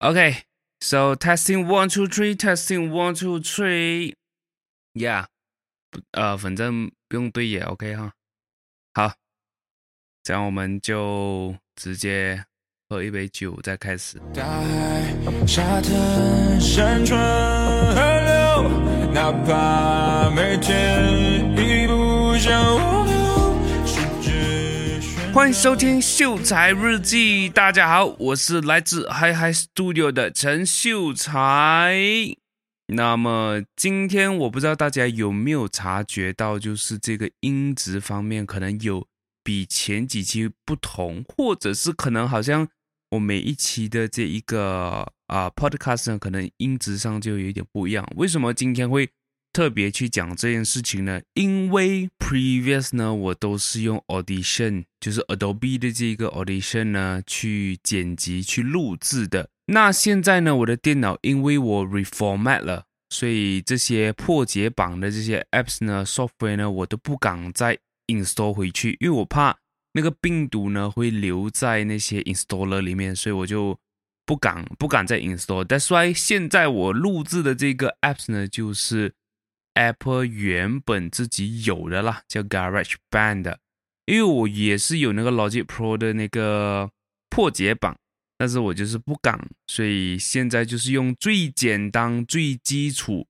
OK，so testing one two three，testing one two three，yeah，呃，反正不用对也 OK 哈。好，这样我们就直接喝一杯酒再开始。大海、沙滩、山川、河流，哪怕每天一不小欢迎收听秀才日记，大家好，我是来自 Hi Hi Studio 的陈秀才。那么今天我不知道大家有没有察觉到，就是这个音质方面可能有比前几期不同，或者是可能好像我每一期的这一个啊 Podcast 呢，可能音质上就有一点不一样。为什么今天会特别去讲这件事情呢，因为 previous 呢，我都是用 Audition，就是 Adobe 的这个 Audition 呢去剪辑、去录制的。那现在呢，我的电脑因为我 reformat 了，所以这些破解版的这些 apps 呢、software 呢，我都不敢再 install 回去，因为我怕那个病毒呢会留在那些 installer 里面，所以我就不敢不敢再 install。That's why 现在我录制的这个 apps 呢，就是。Apple 原本自己有的啦，叫 GarageBand，因为我也是有那个 Logic Pro 的那个破解版，但是我就是不敢，所以现在就是用最简单、最基础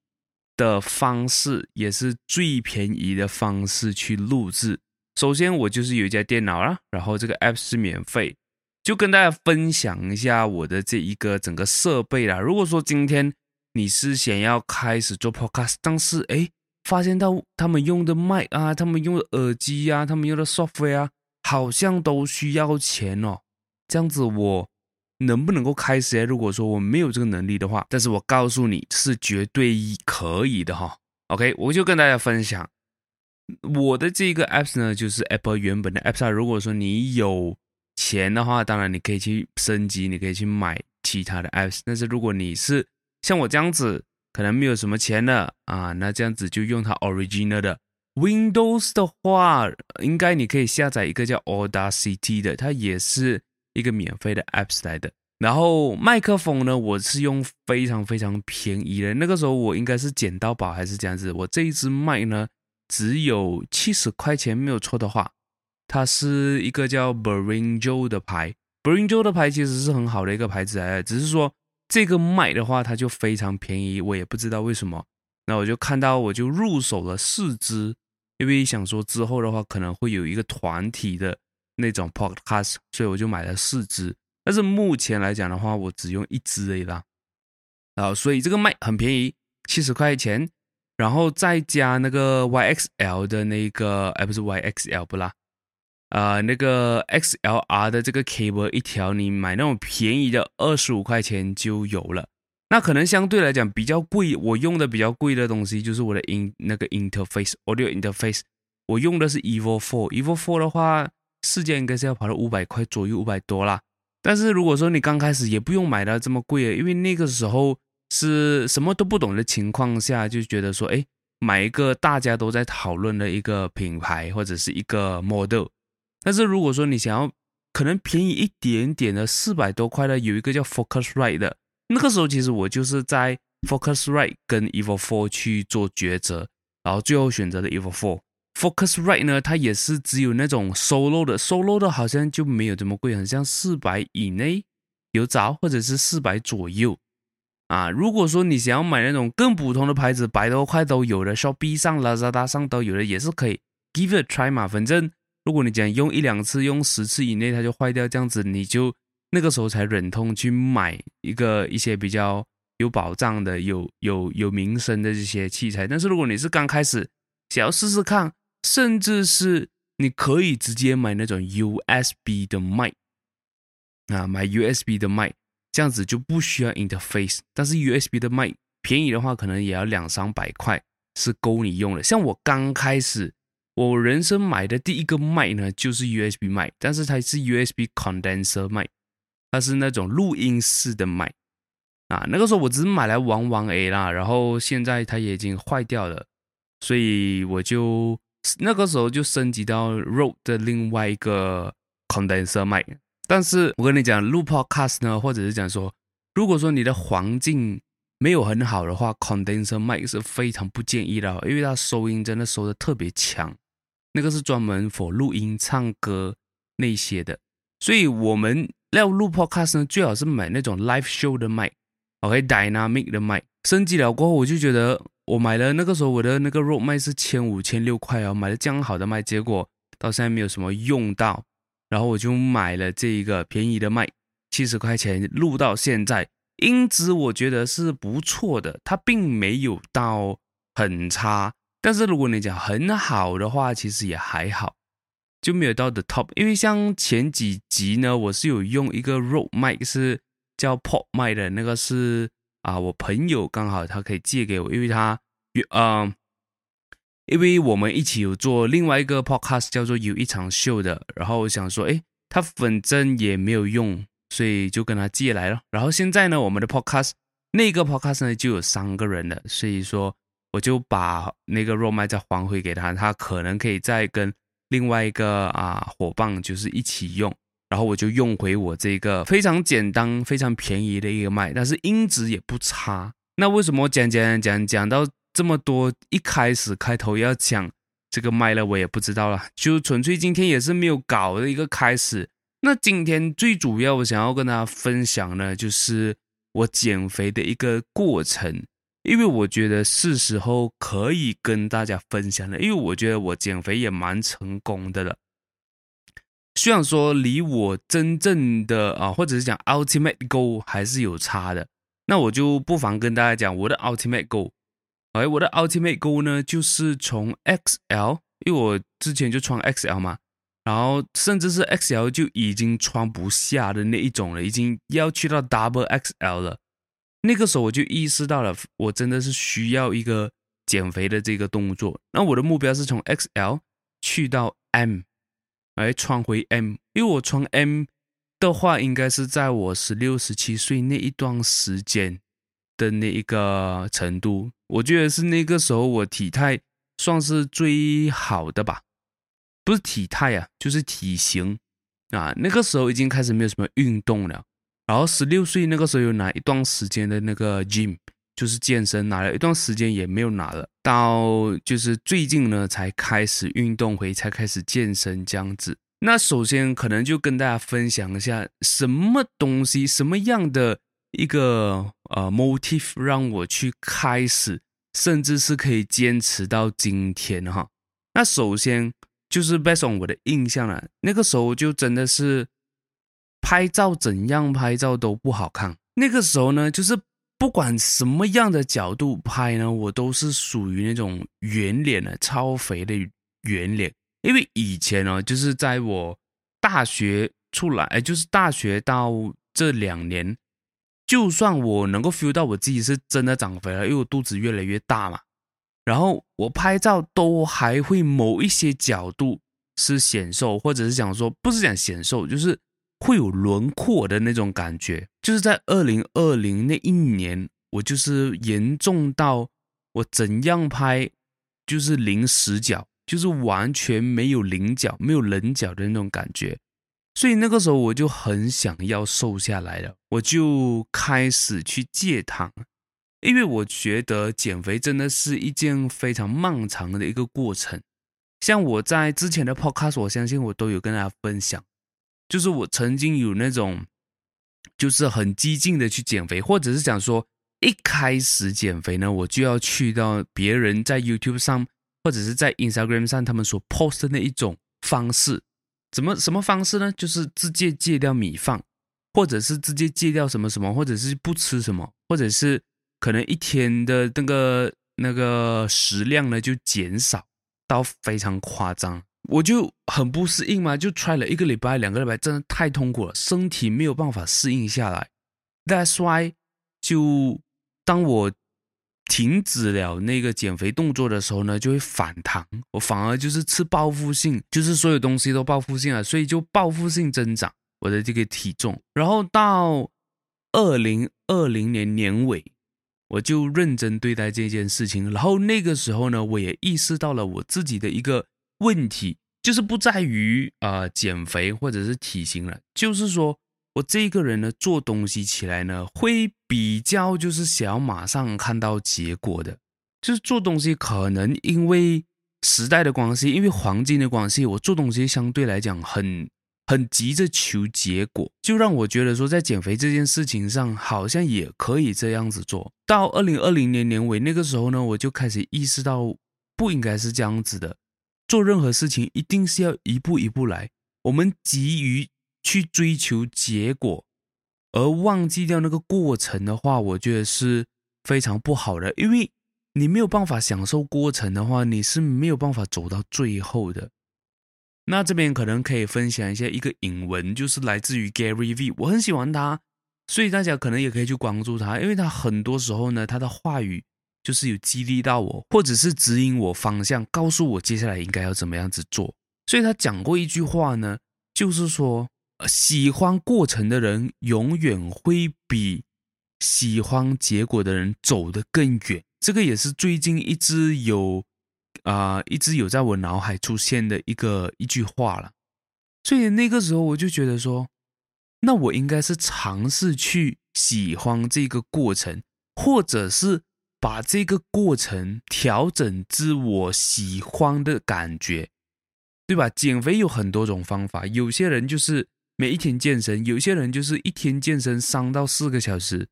的方式，也是最便宜的方式去录制。首先，我就是有一家电脑啦，然后这个 App 是免费，就跟大家分享一下我的这一个整个设备啦。如果说今天，你是想要开始做 podcast，但是诶，发现到他们用的麦啊，他们用的耳机啊，他们用的 software 啊，好像都需要钱哦。这样子我能不能够开始？如果说我没有这个能力的话，但是我告诉你是绝对可以的哈、OK，我就跟大家分享我的这个 apps 呢，就是 Apple 原本的 apps 啊。如果说你有钱的话，当然你可以去升级，你可以去买其他的 apps。但是如果你是像我这样子，可能没有什么钱了啊，那这样子就用它 original 的 Windows 的话，应该你可以下载一个叫 Audacity 的，它也是一个免费的 apps 来的。然后麦克风呢，我是用非常非常便宜的，那个时候我应该是捡到宝还是这样子。我这一支麦呢，只有七十块钱，没有错的话，它是一个叫 Behringer 的牌，Behringer 的牌其实是很好的一个牌子来的，只是说。这个麦的话，它就非常便宜，我也不知道为什么。那我就看到，我就入手了四支，因为想说之后的话可能会有一个团体的那种 podcast，所以我就买了四支。但是目前来讲的话，我只用一支而已啦。啊，所以这个麦很便宜，七十块钱，然后再加那个 YXL 的那个，哎，不是 YXL 不啦。啊、呃，那个 XLR 的这个 cable 一条，你买那种便宜的二十五块钱就有了。那可能相对来讲比较贵，我用的比较贵的东西就是我的 in 那个 interface audio interface，我用的是 Evo Four，Evo Four 的话，市价应该是要跑到五百块左右，五百多啦。但是如果说你刚开始也不用买到这么贵的，因为那个时候是什么都不懂的情况下，就觉得说，哎，买一个大家都在讨论的一个品牌或者是一个 model。但是如果说你想要可能便宜一点点的四百多块的，有一个叫 Focusrite 的，那个时候其实我就是在 Focusrite 跟 Evo Four 去做抉择，然后最后选择了 Evo Four。Focusrite 呢，它也是只有那种 Solo 的，Solo 的好像就没有这么贵，好像四百以内有找，或者是四百左右啊。如果说你想要买那种更普通的牌子，百多块都有的，Shopee 上、Lazada 上都有的，也是可以 Give it a try 嘛，反正。如果你讲用一两次，用十次以内它就坏掉，这样子你就那个时候才忍痛去买一个一些比较有保障的、有有有名声的这些器材。但是如果你是刚开始想要试试看，甚至是你可以直接买那种 USB 的麦啊，买 USB 的麦，这样子就不需要 interface。但是 USB 的麦便宜的话，可能也要两三百块是够你用的。像我刚开始。我人生买的第一个麦呢，就是 USB 麦，但是它是 USB condenser 麦，它是那种录音式的麦啊。那个时候我只是买来玩玩 A 啦，然后现在它也已经坏掉了，所以我就那个时候就升级到 Rode 的另外一个 condenser 麦。但是我跟你讲，录 podcast 呢，或者是讲说如果说你的环境没有很好的话，condenser mic 是非常不建议的，因为它收音真的收的特别强，那个是专门 for 录音、唱歌那些的。所以我们要录 podcast 呢，最好是买那种 live show 的麦，OK，dynamic 的麦。升级了过后，我就觉得我买了那个时候我的那个 Rode 麦是千五千六块哦，买了这样好的麦，结果到现在没有什么用到，然后我就买了这一个便宜的麦，七十块钱录到现在，音质我觉得是不错的，它并没有到很差，但是如果你讲很好的话，其实也还好。就没有到 the top，因为像前几集呢，我是有用一个 Rode mic 是叫 Pop mic 的，那个是啊，我朋友刚好他可以借给我，因为他嗯、因为我们一起有做另外一个 podcast 叫做有一场秀的，然后我想说，诶，他反正也没有用，所以就跟他借来了。然后现在呢，我们的 podcast 那个 podcast 呢就有三个人了，所以说我就把那个 Rode mic 再还回给他，他可能可以再跟。另外一个啊伙伴就是一起用，然后我就用回我这个非常简单、非常便宜的一个麦，但是音质也不差。那为什么讲讲讲讲到这么多？一开始开头要讲这个麦了，我也不知道了，就纯粹今天也是没有搞的一个开始。那今天最主要我想要跟大家分享呢，就是我减肥的一个过程。因为我觉得是时候可以跟大家分享了，因为我觉得我减肥也蛮成功的了。虽然说离我真正的啊，或者是讲 ultimate goal 还是有差的，那我就不妨跟大家讲我的 ultimate goal。哎，我的 ultimate goal 呢，就是从 XL，因为我之前就穿 XL 嘛，然后甚至是 XL 就已经穿不下的那一种了，已经要去到 double XL 了。那个时候我就意识到了，我真的是需要一个减肥的这个动作。那我的目标是从 XL 去到 M，来穿回 M。因为我穿 M 的话，应该是在我十六、十七岁那一段时间的那一个程度。我觉得是那个时候我体态算是最好的吧，不是体态啊，就是体型啊。那个时候已经开始没有什么运动了。然后十六岁那个时候有拿一段时间的那个 gym，就是健身，拿了一段时间也没有拿了，到就是最近呢才开始运动回，才开始健身这样子。那首先可能就跟大家分享一下，什么东西，什么样的一个呃 motive 让我去开始，甚至是可以坚持到今天哈。那首先就是 based on 我的印象了，那个时候就真的是。拍照怎样拍照都不好看。那个时候呢，就是不管什么样的角度拍呢，我都是属于那种圆脸的、超肥的圆脸。因为以前呢，就是在我大学出来，哎，就是大学到这两年，就算我能够 feel 到我自己是真的长肥了，因为我肚子越来越大嘛。然后我拍照都还会某一些角度是显瘦，或者是讲说不是讲显瘦，就是。会有轮廓的那种感觉，就是在二零二零那一年，我就是严重到我怎样拍就是零死角，就是完全没有棱角、没有棱角的那种感觉。所以那个时候我就很想要瘦下来了，我就开始去戒糖，因为我觉得减肥真的是一件非常漫长的一个过程。像我在之前的 podcast，我相信我都有跟大家分享。就是我曾经有那种，就是很激进的去减肥，或者是讲说一开始减肥呢，我就要去到别人在 YouTube 上或者是在 Instagram 上他们所 post 的那一种方式，怎么什么方式呢？就是直接戒掉米饭，或者是直接戒掉什么什么，或者是不吃什么，或者是可能一天的那个那个食量呢就减少到非常夸张。我就很不适应嘛，就摔了一个礼拜、两个礼拜，真的太痛苦了，身体没有办法适应下来。That's why，就当我停止了那个减肥动作的时候呢，就会反弹，我反而就是吃报复性，就是所有东西都报复性了，所以就报复性增长我的这个体重。然后到二零二零年年尾，我就认真对待这件事情。然后那个时候呢，我也意识到了我自己的一个。问题就是不在于啊、呃、减肥或者是体型了，就是说我这个人呢，做东西起来呢，会比较就是想要马上看到结果的，就是做东西可能因为时代的关系，因为环境的关系，我做东西相对来讲很很急着求结果，就让我觉得说，在减肥这件事情上，好像也可以这样子做。到二零二零年年尾那个时候呢，我就开始意识到，不应该是这样子的，做任何事情一定是要一步一步来。我们急于去追求结果，而忘记掉那个过程的话，我觉得是非常不好的。因为你没有办法享受过程的话，你是没有办法走到最后的。那这边可能可以分享一下一个引文，就是来自于 Gary V，我很喜欢他，所以大家可能也可以去关注他，因为他很多时候呢，他的话语就是有激励到我，或者是指引我方向，告诉我接下来应该要怎么样子做。所以他讲过一句话呢，就是说。喜欢过程的人永远会比喜欢结果的人走得更远。这个也是最近一直有啊、一直有在我脑海出现的一个一句话了。所以那个时候我就觉得说，那我应该是尝试去喜欢这个过程，或者是把这个过程调整至我喜欢的感觉，对吧？减肥有很多种方法，有些人就是。每一天健身，有些人就是一天健身三到四个小时，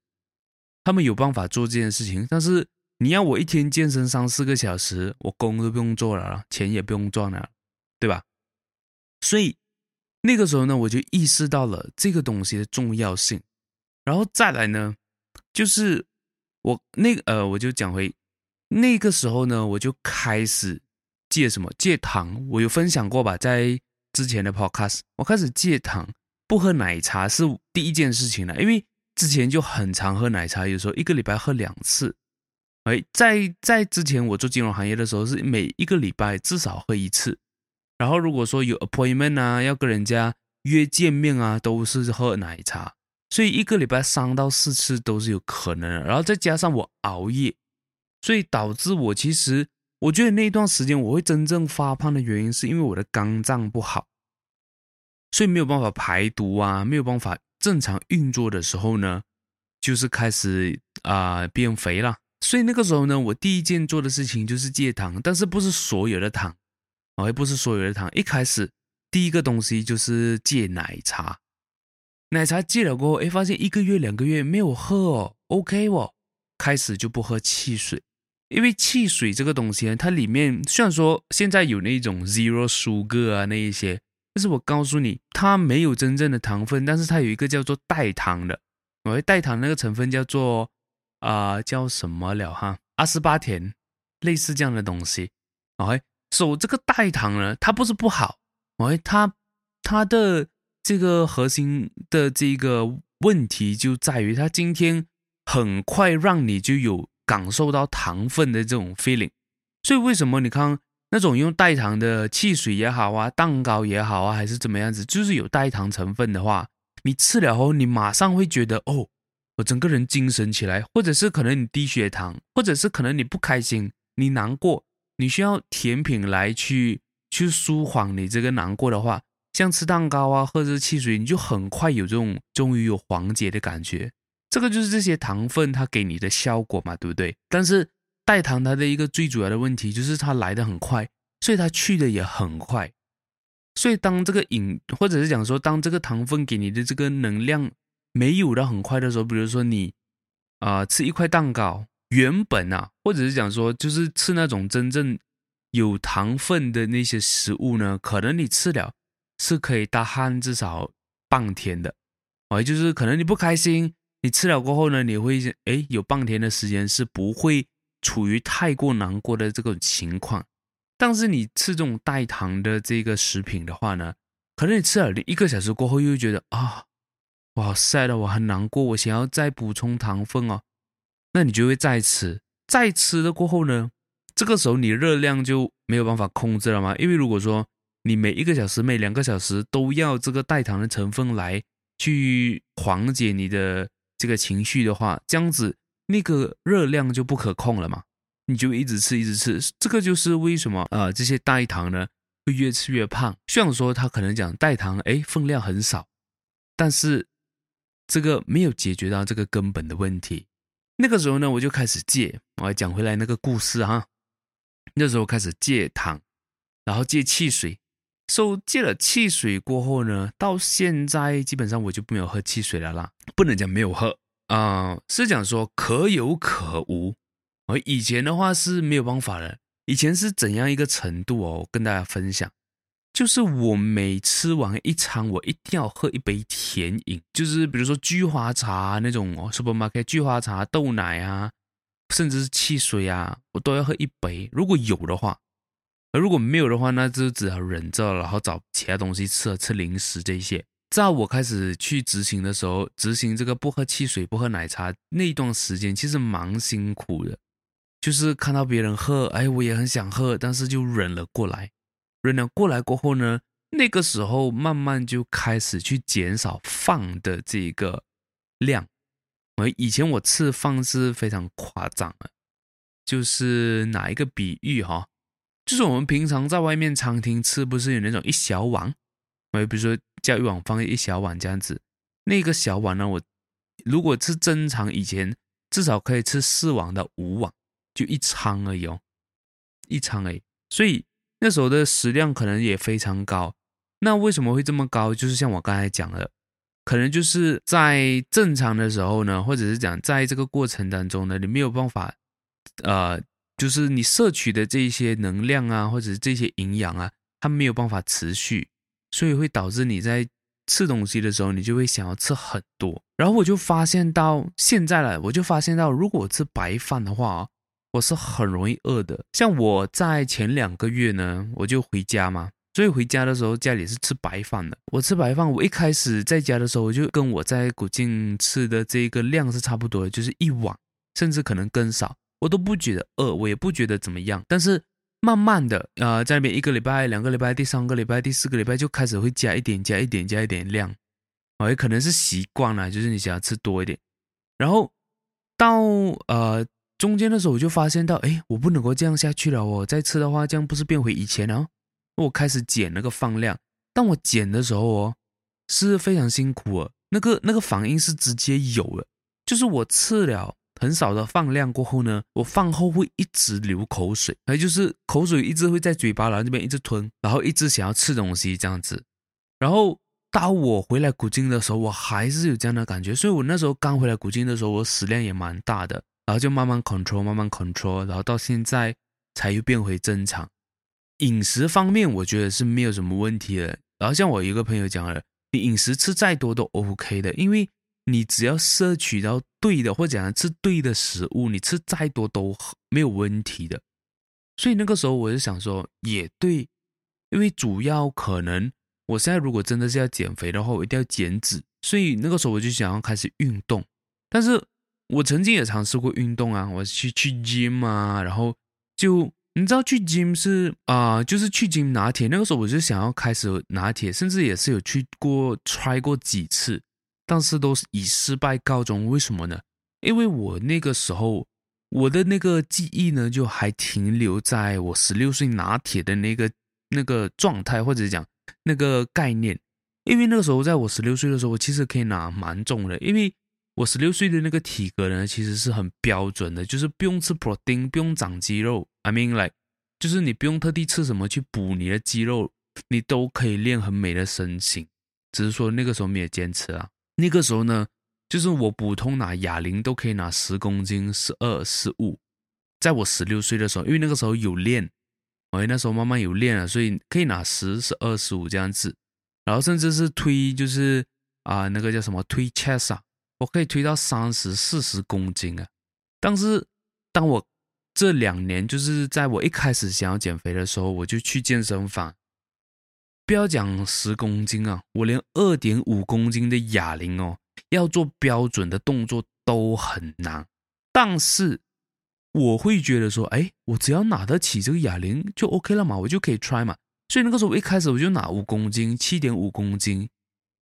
他们有办法做这件事情。但是你要我一天健身三四个小时，我工都不用做了，钱也不用赚了，对吧？所以那个时候呢，我就意识到了这个东西的重要性。然后再来呢，就是我那个呃，我就讲回那个时候呢，我就开始戒什么戒糖，我有分享过吧，在。之前的 podcast，我开始戒糖，不喝奶茶是第一件事情了。因为之前就很常喝奶茶，有时候一个礼拜喝两次。哎，在在之前我做金融行业的时候，是每一个礼拜至少喝一次。然后如果说有 appointment 啊，要跟人家约见面啊，都是喝奶茶。所以一个礼拜三到四次都是有可能的。然后再加上我熬夜，所以导致我其实。我觉得那段时间我会真正发胖的原因，是因为我的肝脏不好，所以没有办法排毒啊，没有办法正常运作的时候呢，就是开始啊、变肥了。所以那个时候呢，我第一件做的事情就是戒糖，但是不是所有的糖，哦，也不是所有的糖。一开始第一个东西就是戒奶茶，奶茶戒了过后，哎，发现一个月两个月没有喝哦，OK 哦，开始就不喝汽水。因为汽水这个东西呢，它里面虽然说现在有那种 zero sugar 啊那一些，但是我告诉你，它没有真正的糖分，但是它有一个叫做代糖的，我代糖那个成分叫做啊、叫什么了哈，阿斯巴甜，类似这样的东西。OK，所以这个代糖呢，它不是不好，OK，它它的这个核心的这个问题就在于它今天很快让你就有。感受到糖分的这种 feeling，所以为什么你看那种用代糖的汽水也好啊，蛋糕也好啊，还是怎么样子，就是有代糖成分的话，你吃了后，你马上会觉得哦，我整个人精神起来，或者是可能你低血糖，或者是可能你不开心，你难过，你需要甜品来去去舒缓你这个难过的话，像吃蛋糕啊，或者是汽水，你就很快有这种终于有缓解的感觉。这个就是这些糖分它给你的效果嘛，对不对？但是代糖它的一个最主要的问题就是它来的很快，所以它去的也很快。所以当这个饮或者是讲说，当这个糖分给你的这个能量没有的很快的时候，比如说你啊、吃一块蛋糕，原本啊，或者是讲说就是吃那种真正有糖分的那些食物呢，可能你吃了是可以大汗至少半天的，啊，就是可能你不开心。你吃了过后呢，你会诶有半天的时间是不会处于太过难过的这个情况。但是你吃这种代糖的这个食品的话呢，可能你吃了一个小时过后又觉得啊，我好 sad 我很难过，我想要再补充糖分哦。那你就会再吃，再吃了过后呢，这个时候你热量就没有办法控制了吗？因为如果说你每一个小时、每两个小时都要这个代糖的成分来去缓解你的。这个情绪的话，这样子那个热量就不可控了嘛，你就一直吃一直吃，这个就是为什么啊、呃、这些代糖呢会越吃越胖。虽然说他可能讲代糖哎分量很少，但是这个没有解决到这个根本的问题。那个时候呢，我就开始戒。我讲回来那个故事哈，那时候开始戒糖，然后戒汽水。受戒了汽水过后呢，到现在基本上我就没有喝汽水了啦。不能讲没有喝啊、是讲说可有可无。而以前的话是没有办法的。以前是怎样一个程度哦？跟大家分享，就是我每吃完一餐，我一定要喝一杯甜饮，就是比如说菊花茶那种哦，supermarket 菊花茶、豆奶啊，甚至是汽水啊，我都要喝一杯。如果有的话，而如果没有的话，那就只好忍着，然后找其他东西吃，吃零食这些。在我开始去执行的时候，执行这个不喝汽水、不喝奶茶那一段时间，其实蛮辛苦的。就是看到别人喝，哎，我也很想喝，但是就忍了过来。忍了过来过后呢，那个时候慢慢就开始去减少放的这个量。而以前我吃饭是非常夸张的，就是哪一个比喻哈？就是我们平常在外面餐厅吃，不是有那种一小碗，哎，比如说叫一碗放一小碗这样子。那个小碗呢，我如果是正常以前，至少可以吃四碗到五碗。就一餐而已哦，一餐而已，所以那时候的食量可能也非常高。那为什么会这么高？就是像我刚才讲的，可能就是在正常的时候呢，或者是讲在这个过程当中呢，你没有办法，呃，就是你摄取的这些能量啊，或者是这些营养啊，它没有办法持续，所以会导致你在吃东西的时候，你就会想要吃很多。然后我就发现到现在了，我就发现到，如果我吃白饭的话，我是很容易饿的，像我在前两个月呢，我就回家嘛，所以回家的时候家里是吃白饭的。我吃白饭，我一开始在家的时候，我就跟我在古晋吃的这个量是差不多的，就是一碗，甚至可能更少，我都不觉得饿，我也不觉得怎么样。但是慢慢的，啊、呃，在那边一个礼拜、两个礼拜、第三个礼拜、第四个礼拜就开始会加一点、加一点、加一点量，哦，也可能是习惯了，就是你想要吃多一点，然后到呃。中间的时候我就发现到，哎，我不能够这样下去了哦，再吃的话，这样不是变回以前了？我开始减那个饭量，当我减的时候哦，是非常辛苦哦，那个那个反应是直接有了，就是我吃了很少的放量过后呢，我饭后会一直流口水，还有就是口水一直会在嘴巴然后这边一直吞，然后一直想要吃东西这样子，然后当我回来古晋的时候，我还是有这样的感觉，所以我那时候刚回来古晋的时候，我食量也蛮大的。然后就慢慢 control，慢慢 control，然后到现在才又变回正常。饮食方面，我觉得是没有什么问题的。然后像我一个朋友讲了，你饮食吃再多都 OK 的，因为你只要摄取到对的或者讲吃对的食物，你吃再多都没有问题的。所以那个时候我就想说，也对，因为主要可能我现在如果真的是要减肥的话，我一定要减脂，所以那个时候我就想要开始运动，但是。我曾经也尝试过运动啊，我去去 gym 啊，然后就你知道去 gym 是啊、就是去 gym 拿铁。那个时候我就想要开始拿铁，甚至也是有去过 try 过几次，但是都是以失败告终。为什么呢？因为我那个时候我的那个记忆呢，就还停留在我十六岁拿铁的那个那个状态，或者讲那个概念。因为那个时候在我十六岁的时候，我其实可以拿蛮重的，因为。我十六岁的那个体格呢，其实是很标准的，就是不用吃 protein，不用长肌肉。I mean like，就是你不用特地吃什么去补你的肌肉，你都可以练很美的身形。只是说那个时候没有坚持啊。那个时候呢，就是我普通拿哑铃都可以拿十公斤、十二、十五。在我十六岁的时候，因为那个时候有练，哎，那时候慢慢有练了，所以可以拿十、十二、十五这样子。然后甚至是推，就是啊、那个叫什么推 chest 啊。我可以推到三十四十公斤啊！但是当我这两年，就是在我一开始想要减肥的时候，我就去健身房。不要讲十公斤啊，我连二点五公斤的哑铃哦，要做标准的动作都很难。但是我会觉得说，哎，我只要拿得起这个哑铃就 OK 了嘛，我就可以 try 嘛。所以那个时候我一开始我就拿五公斤，七点五公斤。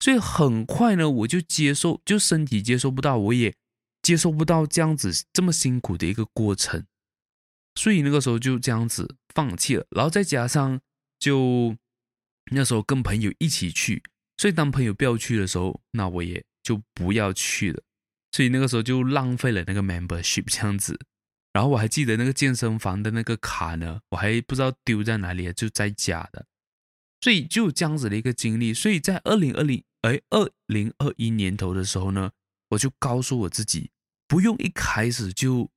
所以很快呢，我就接受，就身体接受不到，我也接受不到这样子这么辛苦的一个过程，所以那个时候就这样子放弃了。然后再加上就那时候跟朋友一起去，所以当朋友不要去的时候，那我也就不要去了。所以那个时候就浪费了那个 membership 这样子。然后我还记得那个健身房的那个卡呢，我还不知道丢在哪里，就在家的。所以就这样子的一个经历。所以在二零二零哎二零二一年头的时候呢，我就告诉我自己，不用一开始就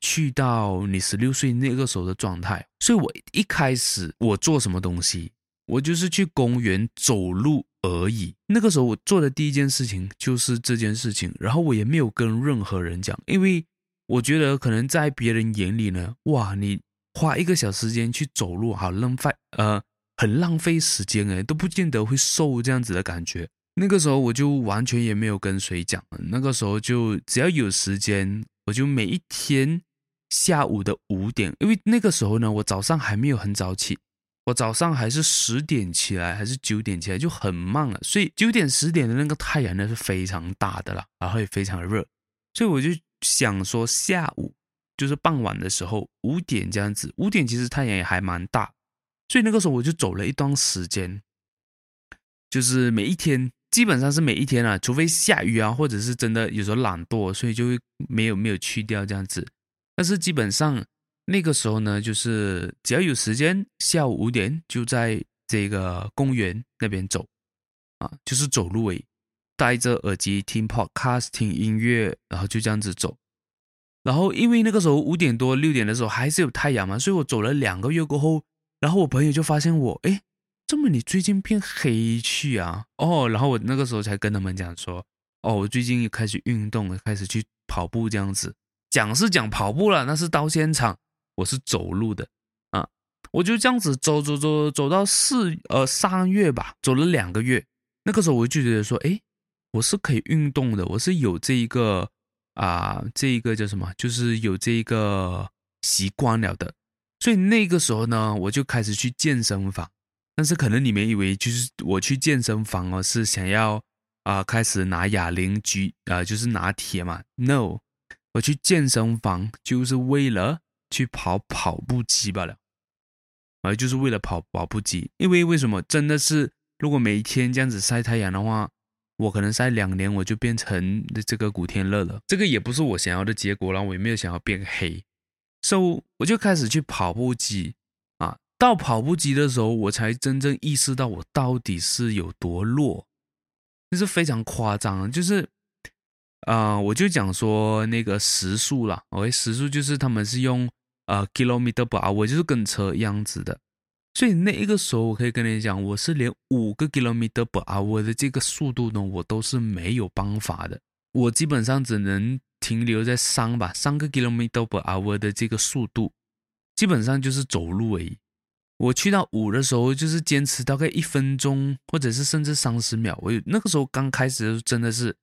去到你十六岁那个时候的状态。所以我一开始我做什么东西，我就是去公园走路而已。那个时候我做的第一件事情就是这件事情，然后我也没有跟任何人讲，因为。我觉得可能在别人眼里呢，哇，你花一个小时间去走路，好浪费，呃，很浪费时间诶，都不见得会瘦这样子的感觉。那个时候我就完全也没有跟谁讲，那个时候就只要有时间，我就每一天下午的五点，因为那个时候呢，我早上还没有很早起，我早上还是十点起来，还是九点起来，就很慢了。所以九点十点的那个太阳呢是非常大的了，然后也非常热，所以我就。想说下午就是傍晚的时候五点这样子，五点其实太阳也还蛮大，所以那个时候我就走了一段时间，就是每一天基本上是每一天啊，除非下雨啊，或者是真的有时候懒惰，所以就会没有没有去掉这样子。但是基本上那个时候呢，就是只要有时间，下午五点就在这个公园那边走啊，就是走路诶。戴着耳机听 podcast 听音乐，然后就这样子走。然后因为那个时候五点多六点的时候还是有太阳嘛，所以我走了两个月过后，然后我朋友就发现我，诶，怎么你最近变黑去啊？哦，然后我那个时候才跟他们讲说，哦，我最近又开始运动了，开始去跑步这样子。讲是讲跑步了，那是到现场我是走路的啊，我就这样子走走走走到四呃三月吧，走了两个月。那个时候我就觉得说，诶。我是可以运动的，我是有这一个啊，这一个叫什么？就是有这一个习惯了的。所以那个时候呢，我就开始去健身房。但是可能你们以为就是我去健身房哦，是想要啊开始拿哑铃举啊，就是拿铁嘛？No，我去健身房就是为了去跑跑步机罢了，啊，就是为了跑跑步机。因为为什么？真的是如果每一天这样子晒太阳的话。我可能晒两年，我就变成这个古天乐了。这个也不是我想要的结果，然后我也没有想要变黑，所以我就开始去跑步机啊。到跑步机的时候，我才真正意识到我到底是有多弱，就是非常夸张。就是啊、我就讲说那个时速啦，OK，时速就是他们是用呃 kilometer per hour，就是跟车一样子的。所以那一个时候，我可以跟你讲，我是连五个 kilometer per hour 的这个速度呢，我都是没有办法的。我基本上只能停留在三吧，三个 kilometer per hour 的这个速度，基本上就是走路而已。我去到五的时候，就是坚持大概一分钟，或者是甚至三十秒。我那个时候刚开始真的是，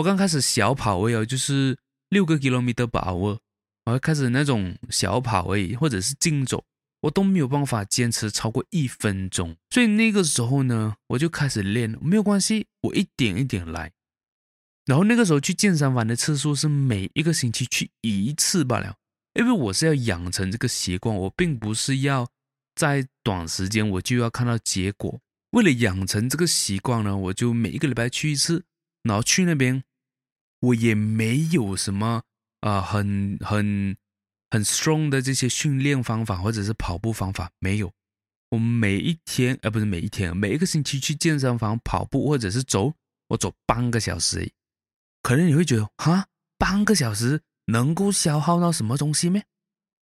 我刚开始小跑而已，就是六个 kilometer per hour，我开始那种小跑而已，或者是竞走。我都没有办法坚持超过一分钟，所以那个时候呢，我就开始练，没有关系，我一点一点来。然后那个时候去健身房的次数是每一个星期去一次罢了，因为我是要养成这个习惯，我并不是要在短时间我就要看到结果。为了养成这个习惯呢，我就每一个礼拜去一次，然后去那边，我也没有什么啊、呃，很很。很 strong 的这些训练方法或者是跑步方法没有，我每一天，呃，不是每一天，每一个星期去健身房跑步或者是走，我走半个小时。可能你会觉得，哈，半个小时能够消耗到什么东西吗？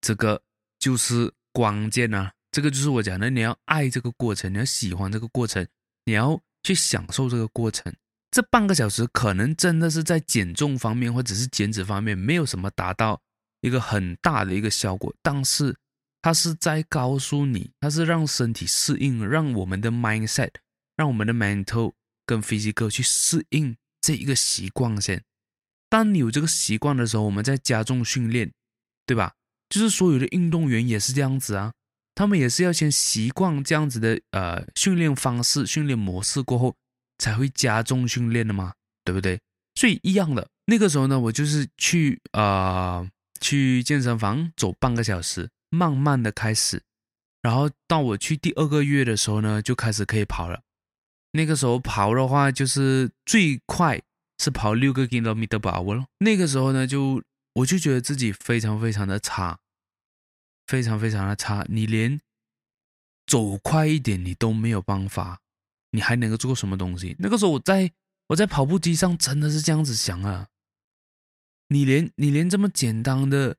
这个就是关键啊，这个就是我讲的，你要爱这个过程，你要喜欢这个过程，你要去享受这个过程。这半个小时可能真的是在减重方面或者是减脂方面没有什么达到。一个很大的一个效果，但是它是在告诉你，它是让身体适应，让我们的 mindset，让我们的 mental 跟 physical 去适应这一个习惯先。当你有这个习惯的时候，我们再加重训练，对吧？就是所有的运动员也是这样子啊，他们也是要先习惯这样子的呃训练方式、训练模式过后，才会加重训练的嘛，对不对？所以一样的，那个时候呢，我就是去啊。去健身房走半个小时，慢慢的开始，然后到我去第二个月的时候呢，就开始可以跑了。那个时候跑的话，就是最快是跑六个 kilometer per hour 咯。那个时候呢，就我就觉得自己非常非常的差，非常非常的差。你连走快一点你都没有办法，你还能够做什么东西？那个时候我在我在跑步机上真的是这样子想啊，你连你连这么简单的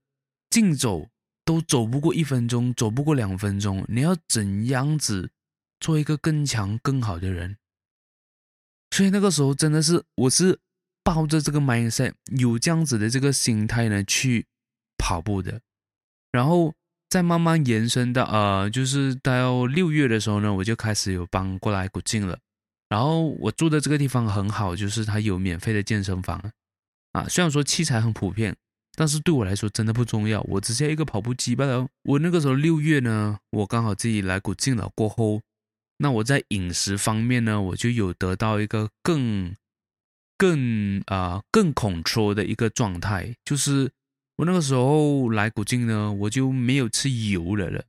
竞走都走不过一分钟，走不过两分钟，你要怎样子做一个更强更好的人？所以那个时候真的是，我是抱着这个 mindset，有这样子的这个心态呢去跑步的，然后再慢慢延伸到呃，就是到六月的时候呢，我就开始有搬过来古晋了。然后我住的这个地方很好，就是它有免费的健身房啊。虽然说器材很普遍，但是对我来说真的不重要，我只需要一个跑步机罢了。我那个时候六月呢，我刚好自己来古晋了过后。那我在饮食方面呢，我就有得到一个更、更啊、更 control 的一个状态，就是我那个时候来古晋呢，我就没有吃油了了，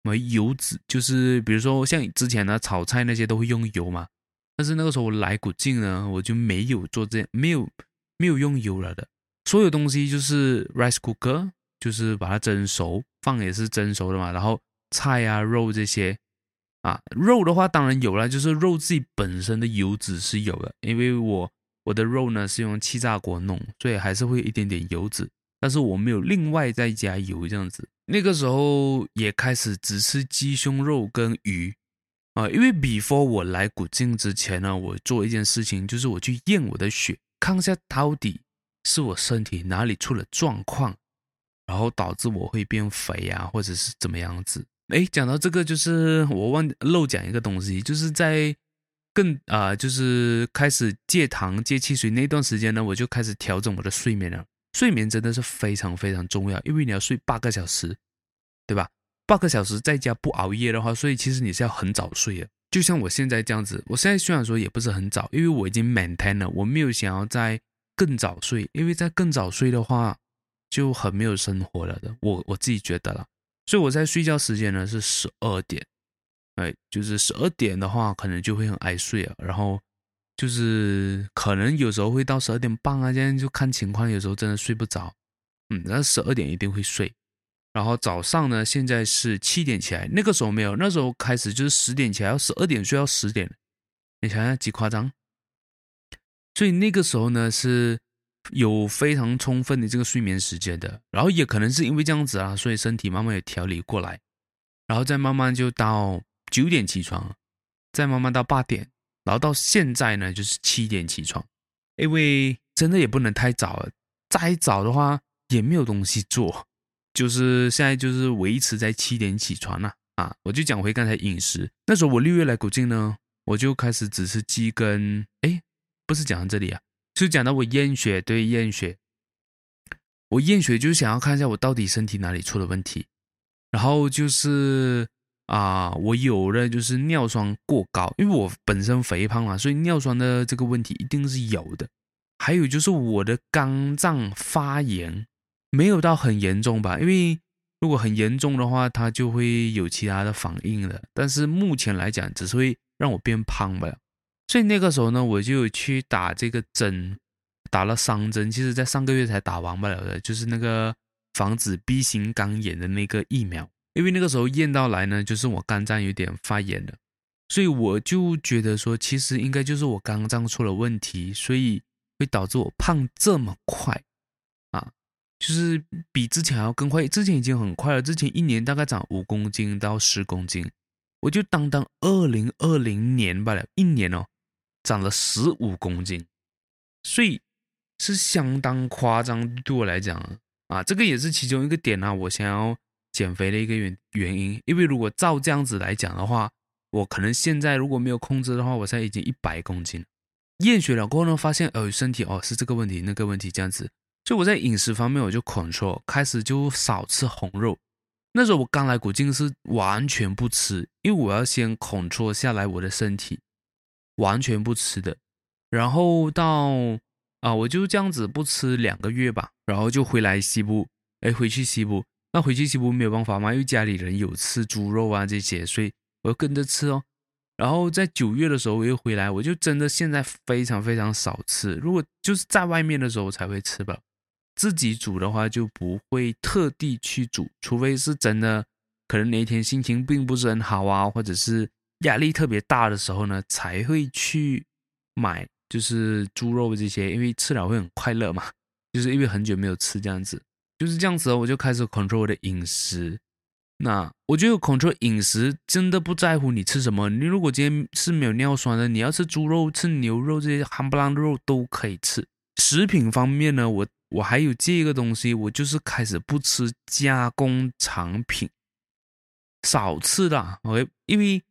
没油脂，就是比如说像之前呢炒菜那些都会用油嘛，但是那个时候我来古晋呢，我就没有做这，没有没有用油了的，所有东西就是 rice cooker，就是把它蒸熟，饭也是蒸熟的嘛，然后菜啊肉这些。啊，肉的话当然有了，就是肉自己本身的油脂是有的，因为我我的肉呢是用气炸锅弄，所以还是会一点点油脂，但是我没有另外再加油这样子。那个时候也开始只吃鸡胸肉跟鱼啊，因为 before 我来古晋之前呢，我做一件事情，就是我去验我的血，看一下到底是我身体哪里出了状况，然后导致我会变肥啊，或者是怎么样子。哎，讲到这个，就是我忘漏讲一个东西，就是在更啊、就是开始戒糖、戒汽水那段时间呢，我就开始调整我的睡眠了。睡眠真的是非常非常重要，因为你要睡八个小时，对吧？八个小时在家不熬夜的话，所以其实你是要很早睡的。就像我现在这样子，我现在虽然说也不是很早，因为我已经 maintain 了，我没有想要再更早睡，因为在更早睡的话就很没有生活了的。我我自己觉得了。所以我在睡觉时间呢是十二点，哎，就是十二点的话，可能就会很爱睡啊。然后就是可能有时候会到十二点半啊，这样就看情况。有时候真的睡不着，嗯，那十二点一定会睡。然后早上呢，现在是七点起来，那个时候没有，那时候开始就是十点起来，要十二点睡到十点，你想想几夸张。所以那个时候呢是。有非常充分的这个睡眠时间的，然后也可能是因为这样子啊，所以身体慢慢也调理过来，然后再慢慢就到九点起床，再慢慢到八点，然后到现在呢就是七点起床，因为真的也不能太早了，再早的话也没有东西做，就是现在就是维持在七点起床了啊，我就讲回刚才饮食，那时候我六月来古晋呢，我就开始只吃鸡跟，哎，不是讲到这里啊。就讲到我验血，对验血，我验血就是想要看一下我到底身体哪里出了问题，然后就是啊、我有的就是尿酸过高，因为我本身肥胖嘛，所以尿酸的这个问题一定是有的。还有就是我的肝脏发炎，没有到很严重吧？因为如果很严重的话，它就会有其他的反应了。但是目前来讲，只是会让我变胖吧。所以那个时候呢，我就去打这个针，打了三针，其实在上个月才打完不了的，就是那个防止 B 型肝炎的那个疫苗。因为那个时候验到来呢，就是我肝脏有点发炎了，所以我就觉得说，其实应该就是我肝脏出了问题，所以会导致我胖这么快啊，就是比之前还要更快。之前已经很快了，之前一年大概长五公斤到十公斤，我就当当二零二零年罢了，一年哦。长了十五公斤，所以是相当夸张。对我来讲啊，这个也是其中一个点啊，我想要减肥的一个原原因。因为如果照这样子来讲的话，我可能现在如果没有控制的话，我现在已经一百公斤。验血了过后呢，发现呃身体哦是这个问题那个问题这样子，所以我在饮食方面我就 control，开始就少吃红肉。那时候我刚来古晋是完全不吃，因为我要先 control 下来我的身体。完全不吃的，然后到啊，我就这样子不吃两个月吧，然后就回来西部，哎，回去西部，那回去岂不没有办法嘛，因为家里人有吃猪肉啊这些，所以我要跟着吃哦。然后在九月的时候我又回来，我就真的现在非常非常少吃。如果就是在外面的时候才会吃吧，自己煮的话就不会特地去煮，除非是真的可能那一天心情并不是很好啊，或者是压力特别大的时候呢，才会去买就是猪肉这些，因为吃了会很快乐嘛，就是因为很久没有吃这样子，就是这样子，我就开始 control 我的饮食。那我觉得 control 饮食真的不在乎你吃什么。你如果今天是没有尿酸的，你要吃猪肉、吃牛肉这些夯不啷的肉都可以吃。食品方面呢，我我还有这个东西，我就是开始不吃加工产品，少吃的。OK，因为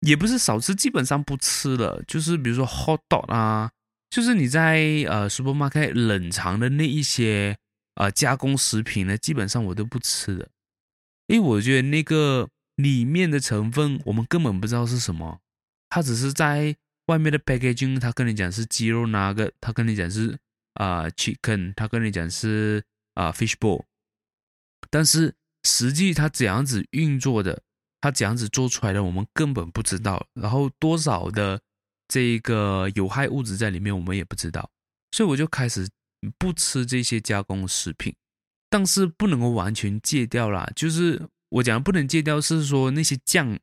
也不是少吃，基本上不吃了。就是比如说 hot dog 啊，就是你在呃 supermarket 冷藏的那一些呃加工食品呢，基本上我都不吃的。因为我觉得那个里面的成分我们根本不知道是什么，它只是在外面的 packaging，它跟你讲是鸡肉那个，它跟你讲是啊、chicken，它跟你讲是啊、fish ball，但是实际它怎样子运作的，它怎样子做出来的，我们根本不知道。然后多少的这个有害物质在里面，我们也不知道，所以我就开始不吃这些加工食品。但是不能够完全戒掉啦，就是我讲不能戒掉，是说那些酱，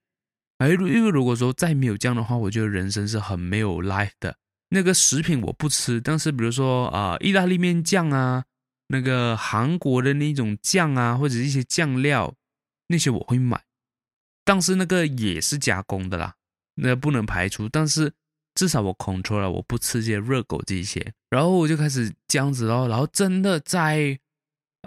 哎，因为如果说再没有酱的话，我觉得人生是很没有 life 的。那个食品我不吃，但是比如说啊、意大利面酱啊，那个韩国的那种酱啊，或者一些酱料，那些我会买，但是那个也是加工的啦，那、不能排除。但是至少我 control 了，我不吃这些热狗这些，然后我就开始这样子咯，然后真的在。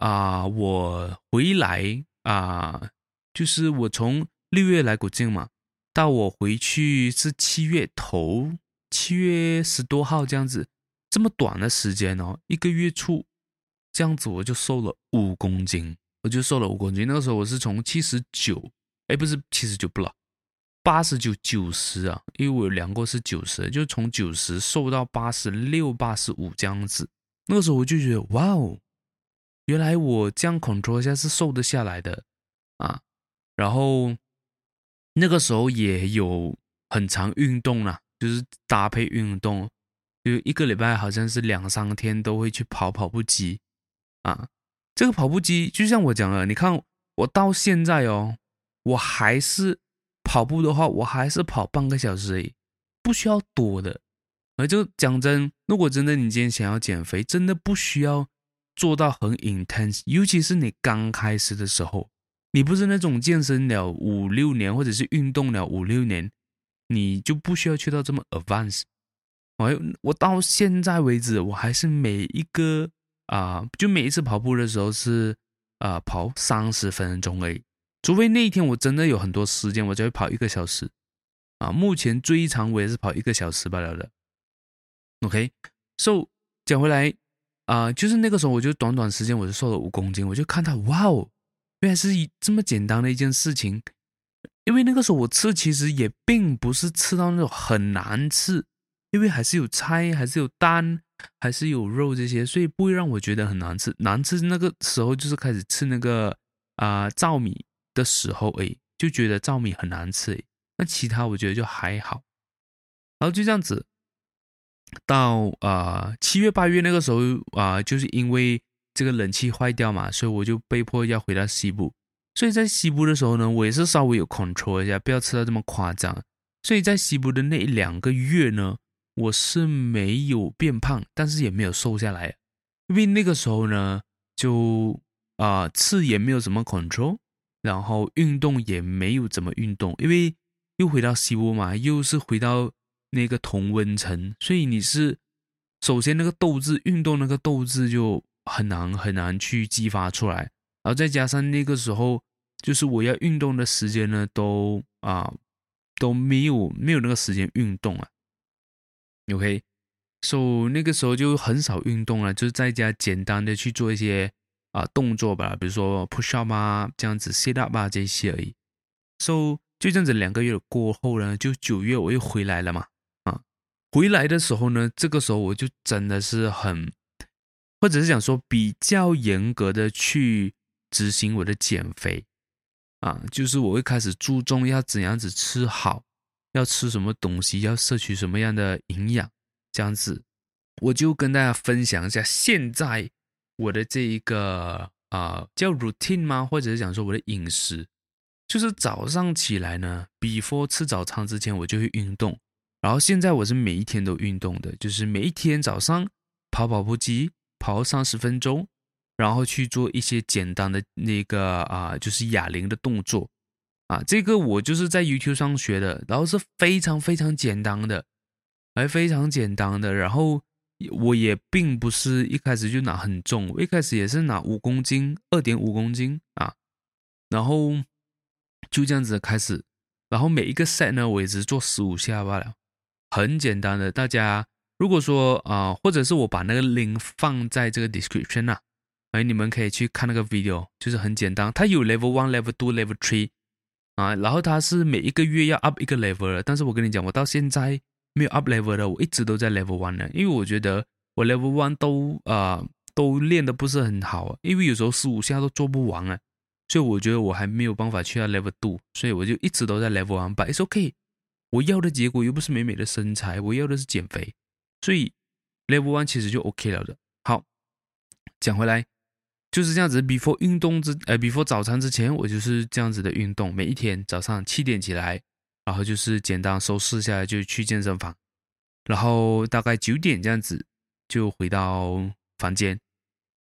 啊，我回来啊，就是我从六月来古晋嘛，到我回去是七月头，七月十多号这样子，这么短的时间哦，一个月初，这样子我就瘦了五公斤，我就瘦了五公斤。那个时候我是从七十九，哎，不是七十九不了，八十九九十啊，因为我量过是九十，就从九十瘦到八十六、八十五这样子。那个时候我就觉得，哇哦！原来我这样 control 下是瘦得下来的啊，然后那个时候也有很常运动啦，就是搭配运动，就一个礼拜好像是两三天都会去跑跑步机啊。这个跑步机就像我讲了，你看我到现在哦，我还是跑步的话，我还是跑半个小时而已，不需要多的。而就讲真，如果真的你今天想要减肥，真的不需要。做到很 intense，尤其是你刚开始的时候，你不是那种健身了五六年，或者是运动了五六年，你就不需要去到这么 advanced。我我到现在为止，我还是每一个啊、就每一次跑步的时候是啊、跑三十分钟而已，除非那一天我真的有很多时间，我就会跑一个小时。啊，目前最长我也是跑一个小时罢了的。OK，so、讲回来。啊、就是那个时候，我就短短时间我就瘦了五公斤，我就看到哇哦，原来是一这么简单的一件事情。因为那个时候我吃其实也并不是吃到那种很难吃，因为还是有菜，还是有蛋，还是有肉这些，所以不会让我觉得很难吃。难吃那个时候就是开始吃那个啊、糙米的时候，哎，就觉得糙米很难吃，那其他我觉得就还好，然后就这样子。到啊七月八月那个时候啊、就是因为这个冷气坏掉嘛，所以我就被迫要回到西部。所以在西部的时候呢，我也是稍微有 control 一下，不要吃到这么夸张。所以在西部的那一两个月呢，我是没有变胖，但是也没有瘦下来，因为那个时候呢，就啊、呃、吃也没有什么 control，然后运动也没有怎么运动，因为又回到西屋嘛，又是回到。那个同温层，所以你是首先那个斗志，运动那个斗志就很难很难去激发出来，然后再加上那个时候就是我要运动的时间呢，都啊都没有没有那个时间运动啊。OK，so 那个时候就很少运动了，就在家简单的去做一些啊动作吧，比如说 push up 啊这样子，sit up 啊这些而已。So 就这样子两个月过后呢，就九月我又回来了嘛。回来的时候呢，这个时候我就真的是很，或者是讲说比较严格的去执行我的减肥啊，就是我会开始注重要怎样子吃好要吃什么东西，要摄取什么样的营养，这样子，我就跟大家分享一下现在我的这一个啊、叫 routine 吗？或者是讲说我的饮食，就是早上起来呢，before 吃早餐之前我就会运动，然后现在我是每一天都运动的，就是每一天早上跑跑步机，跑三十分钟，然后去做一些简单的那个啊、就是哑铃的动作。啊，这个我就是在 YouTube 上学的，然后是非常非常简单的，还非常简单的。然后我也并不是一开始就拿很重，我一开始也是拿五公斤，二点五公斤啊，然后就这样子开始。然后每一个 set 呢，我也只做十五下罢了，很简单的。大家如果说啊，或者是我把那个 link 放在这个 description 啊，哎，你们可以去看那个 video，就是很简单。它有 level one、level two、level three。啊，然后他是每一个月要 up 一个 level，但是我跟你讲，我到现在没有 up level 的，我一直都在 level one 呢，因为我觉得我 level one 都啊、呃、都练的不是很好，因为有时候十五下都做不完啊，所以我觉得我还没有办法去到 level two，所以我就一直都在 level one。But it's OK，我要的结果又不是美美的身材，我要的是减肥，所以 level one 其实就 OK 了的。好，讲回来。就是这样子，before 运动之呃，before 早餐之前，我就是这样子的运动。每一天早上七点起来，然后就是简单收拾一下就去健身房，然后大概九点这样子就回到房间，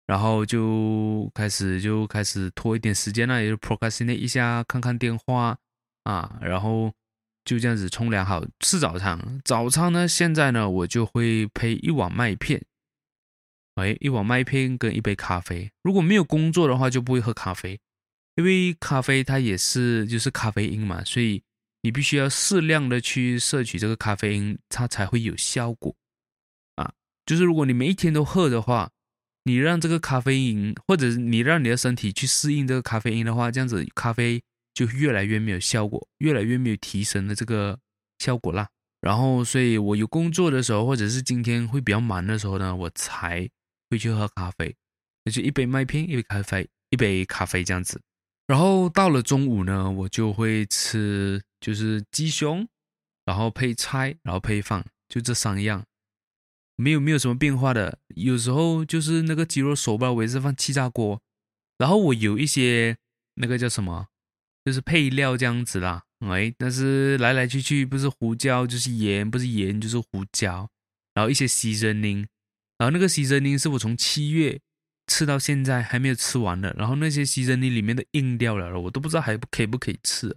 然后就开始就开始拖一点时间了，也就 procrastinate 一下，看看电话啊，然后就这样子冲凉好吃早餐。早餐呢，现在呢我就会配一碗麦片。哎，一碗麦片跟一杯咖啡。如果没有工作的话，就不会喝咖啡，因为咖啡它也是就是咖啡因嘛，所以你必须要适量的去摄取这个咖啡因，它才会有效果啊。就是如果你每一天都喝的话，你让这个咖啡因，或者你让你的身体去适应这个咖啡因的话，这样子咖啡就越来越没有效果，越来越没有提神的这个效果啦。然后，所以我有工作的时候，或者是今天会比较忙的时候呢，我才。会去喝咖啡，那就一杯麦片，一杯咖啡，一杯咖啡这样子。然后到了中午呢，我就会吃就是鸡胸，然后配菜，然后配饭，就这三样，没有没有什么变化的。有时候就是那个鸡肉熟吧，我也是放气炸锅。然后我有一些那个叫什么，就是配料这样子啦。哎，但是来来去去不是胡椒就是盐，不是盐就是胡椒，然后一些 seasoning。然后那个 seasoning 是我从七月吃到现在还没有吃完的，然后那些西珍妮里面的硬掉了，我都不知道还可以不可以吃。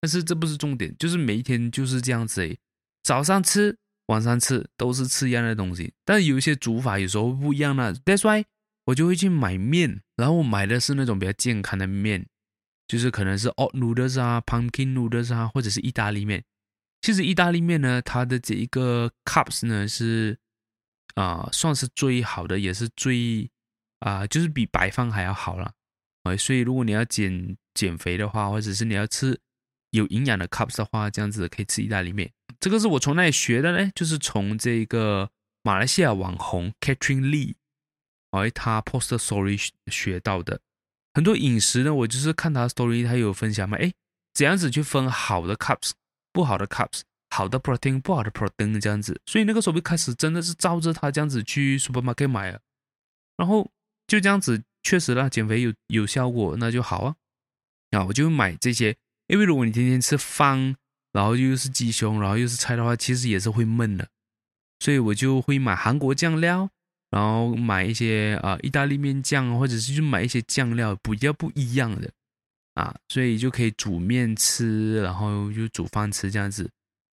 但是这不是重点，就是每一天就是这样子诶，早上吃，晚上吃，都是吃一样的东西。但是有一些煮法有时候不一样呢，That's why 我就会去买面，然后我买的是那种比较健康的面，就是可能是 oat noodles 啊，pumpkin noodles 啊，或者是意大利面。其实意大利面呢，它的这一个 cups 呢是。啊、算是最好的，也是最啊、就是比白饭还要好了。哎，所以如果你要减减肥的话，或者是你要吃有营养的 cups 的话，这样子可以吃意大利面。这个是我从哪里学的呢？就是从这个马来西亚网红 Catherine Lee，哎，他 post story 学到的。很多饮食呢，我就是看他 story，他有分享嘛，哎，怎样子去分好的 cups，不好的 cups。好的 protein，不好的 protein 这样子，所以那个时候就开始真的是照着他这样子去 supermarket 买了，然后就这样子确实啦减肥有有效果，那就好啊。啊我就买这些，因为如果你天天吃饭，然后又是鸡胸，然后又是菜的话，其实也是会闷的，所以我就会买韩国酱料，然后买一些啊、意大利面酱，或者是就买一些酱料比较不一样的啊，所以就可以煮面吃，然后就煮饭吃这样子。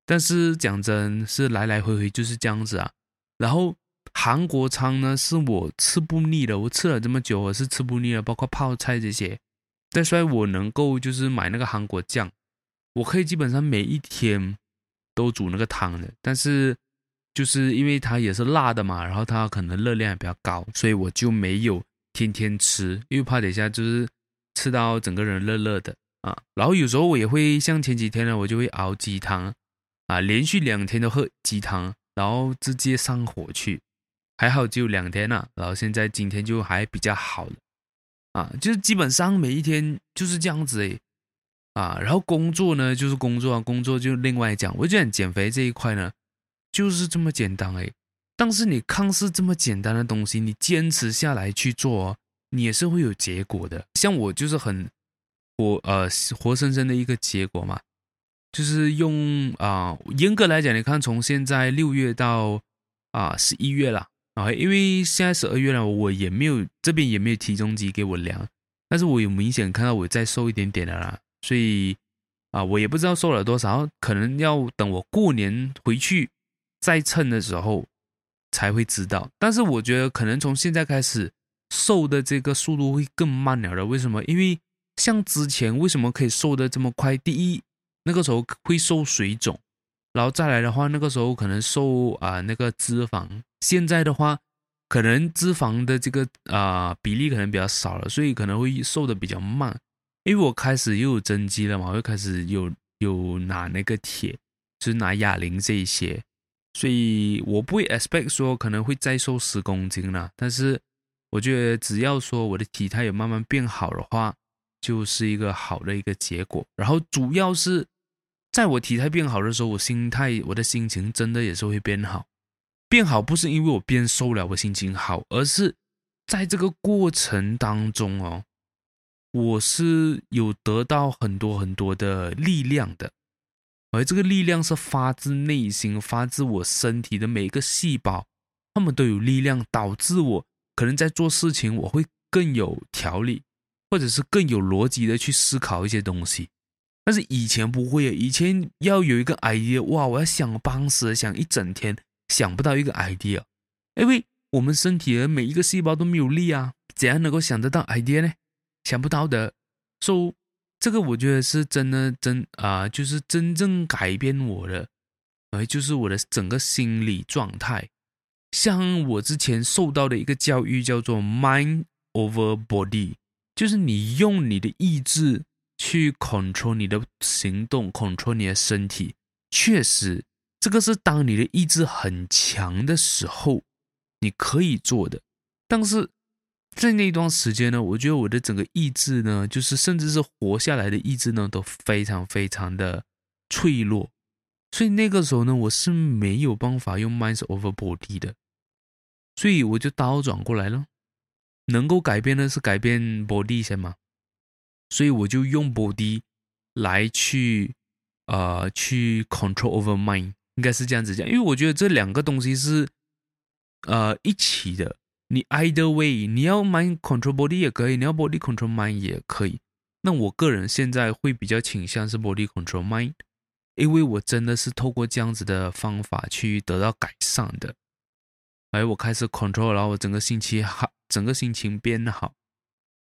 但是讲真，是来来回回就是这样子啊。然后韩国餐呢，是我吃不腻的。我吃了这么久，我是吃不腻的，包括泡菜这些。但所以我能够就是买那个韩国酱，我可以基本上每一天都煮那个汤的。但是就是因为它也是辣的嘛，然后它可能热量也比较高，所以我就没有天天吃，因为怕等一下就是吃到整个人热热的啊。然后有时候我也会像前几天呢，我就会熬鸡汤。啊，连续两天都喝鸡汤，然后直接上火去，还好只有两天了、然后现在今天就还比较好，啊，就是基本上每一天就是这样子诶，啊，然后工作呢就是工作啊，工作就另外讲。我觉得减肥这一块呢，就是这么简单诶。但是你看似这么简单的东西，你坚持下来去做，你也是会有结果的。像我就是很活呃活生生的一个结果嘛，就是用啊、严格来讲，你看从现在六月到啊十一月了啊，因为现在十二月了，我也没有这边也没有体重机给我量，但是我有明显看到我再瘦一点点的啦。所以啊，我也不知道瘦了多少，可能要等我过年回去再称的时候才会知道。但是我觉得可能从现在开始瘦的这个速度会更慢了的。为什么？因为像之前为什么可以瘦得这么快？第一，那个时候会瘦水肿，然后再来的话，那个时候可能瘦啊那个脂肪。现在的话，可能脂肪的这个啊比例可能比较少了，所以可能会瘦的比较慢。因为我开始又有增肌了嘛，我又开始有有拿那个铁，就是拿哑铃这一些，所以我不会 expect 说可能会再瘦十公斤了。但是我觉得只要说我的体态有慢慢变好的话，就是一个好的一个结果。然后主要是在我体态变好的时候，我心态、我的心情真的也是会变好。变好不是因为我变瘦了，我心情好，而是在这个过程当中哦。我是有得到很多很多的力量的，而这个力量是发自内心，发自我身体的每一个细胞，他们都有力量，导致我可能在做事情我会更有条理，或者是更有逻辑的去思考一些东西。但是以前不会，以前要有一个 idea，哇，我要想半死，想一整天，想不到一个 idea，因为我们身体的每一个细胞都没有力啊，怎样能够想得到 idea 呢？想不到的，所以这个我觉得是真的真啊、就是真正改变我的，哎，就是我的整个心理状态。像我之前受到的一个教育叫做 “mind over body”，就是你用你的意志去 control 你的行动，control 你的身体。确实，这个是当你的意志很强的时候，你可以做的，但是。在那段时间呢，我觉得我的整个意志呢，就是甚至是活下来的意志呢，都非常非常的脆弱。所以那个时候呢，我是没有办法用 mind over body 的，所以我就倒转过来了。能够改变的是改变 body 先嘛，所以我就用 body 来去呃去 control over mind，应该是这样子讲。因为我觉得这两个东西是呃一起的。你 either way，你要 mind control body 也可以，你要 body control mind 也可以。那我个人现在会比较倾向是 body control mind，因为我真的是透过这样子的方法去得到改善的。哎，我开始 control，然后我整个心情好，整个心情变好，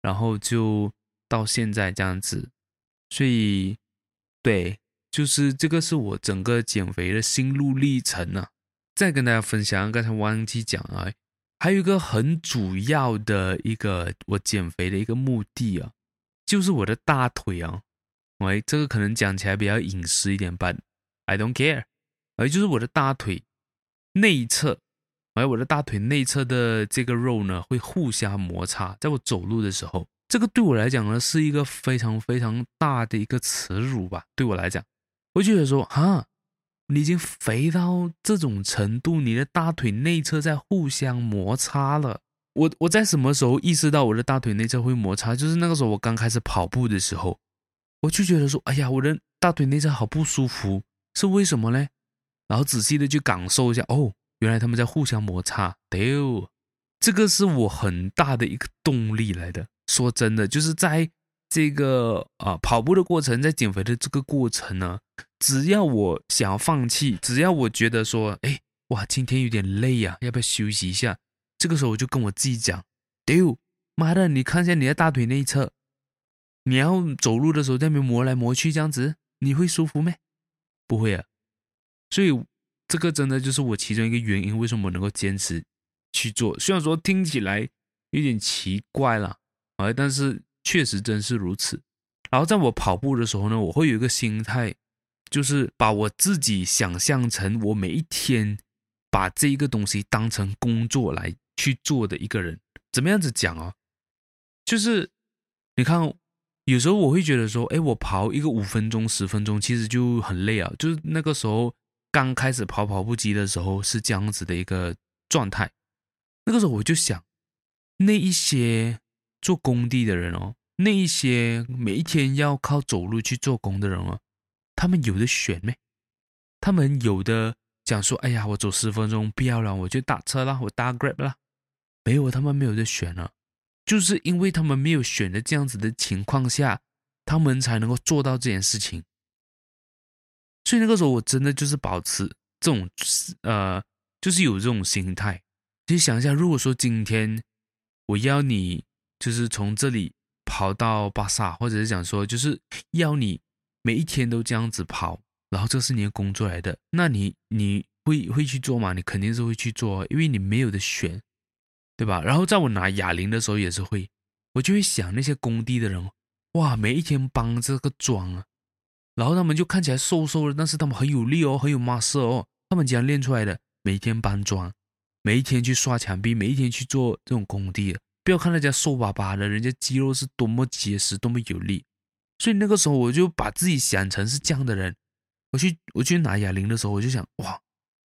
然后就到现在这样子。所以，对，就是这个是我整个减肥的心路历程啊。再跟大家分享，刚才忘记讲啊。还有一个很主要的一个我减肥的一个目的啊，就是我的大腿啊，喂，这个可能讲起来比较隐私一点吧，I don't care，而就是我的大腿内侧，而我的大腿内侧的这个肉呢，会互相摩擦，在我走路的时候，这个对我来讲呢，是一个非常非常大的一个耻辱吧，对我来讲，我就觉得说啊。你已经肥到这种程度，你的大腿内侧在互相摩擦了。我我在什么时候意识到我的大腿内侧会摩擦？就是那个时候我刚开始跑步的时候，我就觉得说，哎呀，我的大腿内侧好不舒服，是为什么呢？然后仔细的去感受一下，哦，原来他们在互相摩擦。丢，这个是我很大的一个动力来的。说真的，就是在。这个啊，跑步的过程，在减肥的这个过程呢，只要我想要放弃，只要我觉得说，哎，哇，今天有点累呀，要不要休息一下？这个时候我就跟我自己讲，丢，妈的，你看一下你的大腿内侧，你要走路的时候在那边磨来磨去，这样子你会舒服没？不会啊。所以这个真的就是我其中一个原因，为什么能够坚持去做。虽然说听起来有点奇怪了，啊，但是。确实真是如此。然后在我跑步的时候呢，我会有一个心态，就是把我自己想象成我每一天把这一个东西当成工作来去做的一个人。怎么样子讲啊？就是你看，有时候我会觉得说，哎，我跑一个五分钟、十分钟，其实就很累啊。就是那个时候刚开始跑跑步机的时候是这样子的一个状态。那个时候我就想，那一些做工地的人哦，那一些每一天要靠走路去做工的人哦，他们有的选没？他们有的讲说，哎呀，我走十分钟不要了，我就打车啦，我打 Grab 啦。没有，他们没有的选了。就是因为他们没有选的这样子的情况下，他们才能够做到这件事情。所以那个时候我真的就是保持这种呃，就是有这种心态。其实想一下，如果说今天我要你就是从这里跑到巴萨，或者是讲说就是要你每一天都这样子跑，然后这是你的工作来的，那你你会会去做吗？你肯定是会去做，因为你没有的选。对吧？然后在我拿哑铃的时候也是会，我就会想那些工地的人，哇，每一天搬这个桩啊，然后他们就看起来瘦瘦的，但是他们很有力哦，很有 muscle 哦，他们这样练出来的，每天搬砖，每一天去刷墙壁，每一天去做这种工地，不要看人家瘦巴巴的，人家肌肉是多么结实，多么有力。所以那个时候我就把自己想成是这样的人，我去我去拿哑铃的时候，我就想，哇，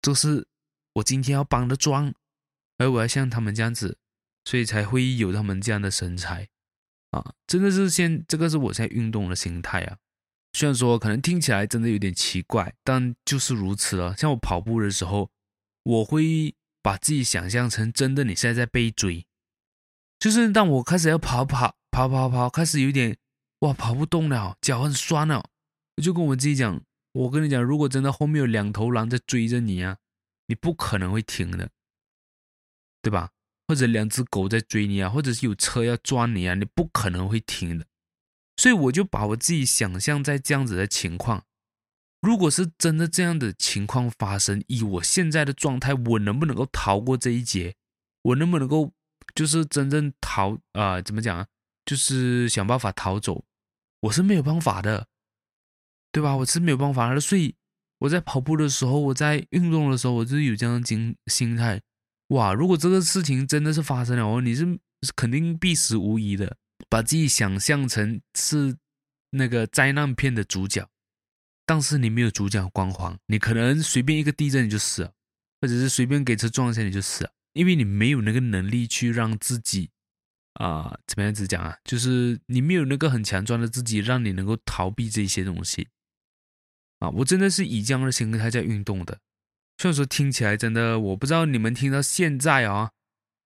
这是我今天要帮的妆。而我要像他们这样子，所以才会有他们这样的身材啊！真的是现这个是我现在运动的心态啊。虽然说可能听起来真的有点奇怪，但就是如此了。像我跑步的时候，我会把自己想象成真的你现在在被追，就是当我开始要跑跑跑跑跑，开始有点哇跑不动了，脚很酸了，我就跟我自己讲：我跟你讲，如果真的后面有两头狼在追着你啊，你不可能会停的。对吧？或者两只狗在追你啊，或者是有车要撞你啊，你不可能会停的。所以我就把我自己想象在这样子的情况，如果是真的这样的情况发生，以我现在的状态，我能不能够逃过这一劫？我能不能够就是真正逃啊、怎么讲啊？就是想办法逃走？我是没有办法的，对吧？我是没有办法的。所以我在跑步的时候，我在运动的时候，我就有这样的心心态。哇！如果这个事情真的是发生了哦，你是肯定必死无疑的。把自己想象成是那个灾难片的主角，但是你没有主角光环，你可能随便一个地震你就死了，或者是随便给车撞一下你就死了，因为你没有那个能力去让自己啊、怎么样子讲啊？就是你没有那个很强壮的自己，让你能够逃避这些东西啊！我真的是以这样的心态在运动的。虽然说听起来真的，我不知道你们听到现在啊，